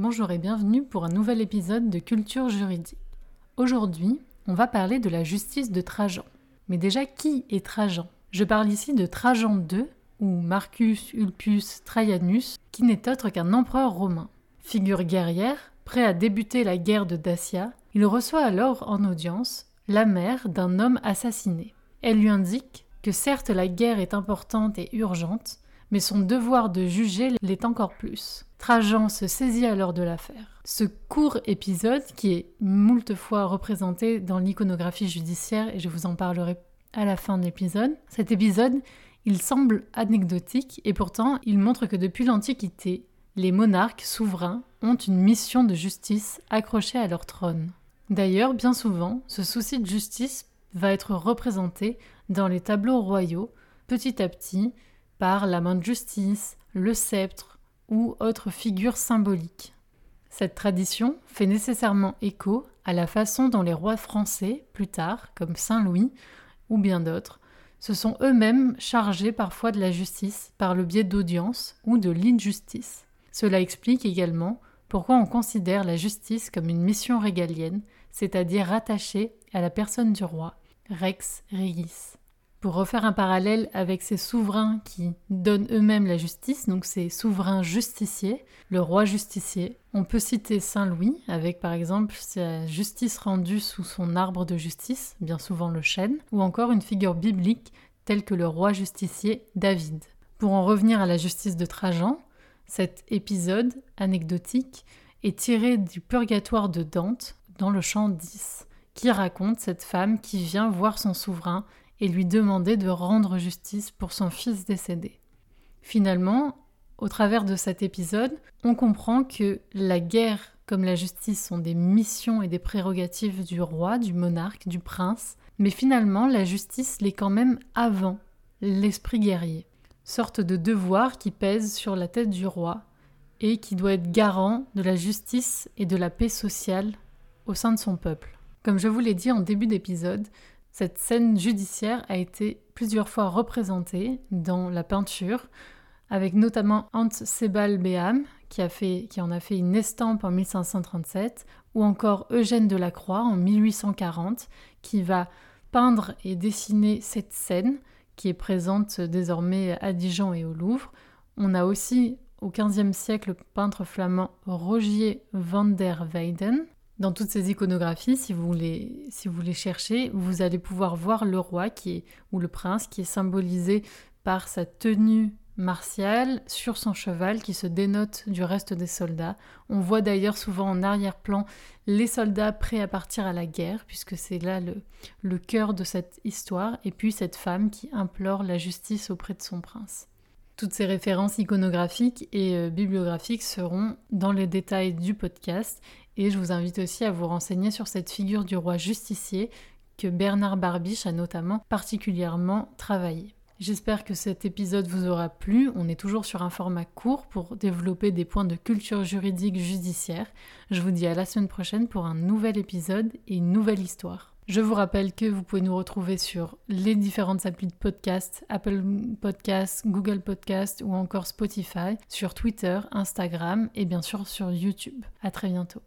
Bonjour et bienvenue pour un nouvel épisode de Culture juridique. Aujourd'hui, on va parler de la justice de Trajan. Mais déjà, qui est Trajan? Je parle ici de Trajan II, ou Marcus Ulpius Traianus, qui n'est autre qu'un empereur romain. Figure guerrière, prêt à débuter la guerre de Dacia, il reçoit alors en audience la mère d'un homme assassiné. Elle lui indique que certes la guerre est importante et urgente, mais son devoir de juger l'est encore plus. Trajan se saisit alors de l'affaire. Ce court épisode, qui est moult fois représenté dans l'iconographie judiciaire, et je vous en parlerai à la fin de l'épisode, cet épisode, il semble anecdotique, et pourtant il montre que depuis l'Antiquité, les monarques souverains ont une mission de justice accrochée à leur trône. D'ailleurs, bien souvent, ce souci de justice va être représenté dans les tableaux royaux, petit à petit, par la main de justice, le sceptre ou autres figures symboliques. Cette tradition fait nécessairement écho à la façon dont les rois français, plus tard, comme Saint Louis ou bien d'autres, se sont eux-mêmes chargés parfois de la justice par le biais d'audience ou de l'injustice. Cela explique également pourquoi on considère la justice comme une mission régalienne, c'est-à-dire rattachée à la personne du roi, rex regis. Pour refaire un parallèle avec ces souverains qui donnent eux-mêmes la justice, donc ces souverains justiciers, le roi justicier, on peut citer Saint Louis avec par exemple sa justice rendue sous son arbre de justice, bien souvent le chêne, ou encore une figure biblique telle que le roi justicier David. Pour en revenir à la justice de Trajan, cet épisode anecdotique est tiré du purgatoire de Dante dans le chant 10, qui raconte cette femme qui vient voir son souverain et lui demander de rendre justice pour son fils décédé. Finalement, au travers de cet épisode, on comprend que la guerre comme la justice sont des missions et des prérogatives du roi, du monarque, du prince, mais finalement la justice l'est quand même avant l'esprit guerrier, sorte de devoir qui pèse sur la tête du roi et qui doit être garant de la justice et de la paix sociale au sein de son peuple. Comme je vous l'ai dit en début d'épisode, cette scène judiciaire a été plusieurs fois représentée dans la peinture, avec notamment Hans Sebald Beham, qui, qui en a fait une estampe en 1537, ou encore Eugène Delacroix en 1840, qui va peindre et dessiner cette scène, qui est présente désormais à Dijon et au Louvre. On a aussi au XVe siècle le peintre flamand Rogier van der Weyden, dans toutes ces iconographies, si vous les, si vous les cherchez, vous allez pouvoir voir le roi qui est, ou le prince qui est symbolisé par sa tenue martiale sur son cheval qui se dénote du reste des soldats. On voit d'ailleurs souvent en arrière-plan les soldats prêts à partir à la guerre, puisque c'est là le, le cœur de cette histoire, et puis cette femme qui implore la justice auprès de son prince. Toutes ces références iconographiques et euh, bibliographiques seront dans les détails du podcast et je vous invite aussi à vous renseigner sur cette figure du roi justicier que Bernard Barbiche a notamment particulièrement travaillé. J'espère que cet épisode vous aura plu. On est toujours sur un format court pour développer des points de culture juridique judiciaire. Je vous dis à la semaine prochaine pour un nouvel épisode et une nouvelle histoire. Je vous rappelle que vous pouvez nous retrouver sur les différentes applis de podcast, Apple Podcasts, Google Podcasts ou encore Spotify, sur Twitter, Instagram et bien sûr sur YouTube. À très bientôt.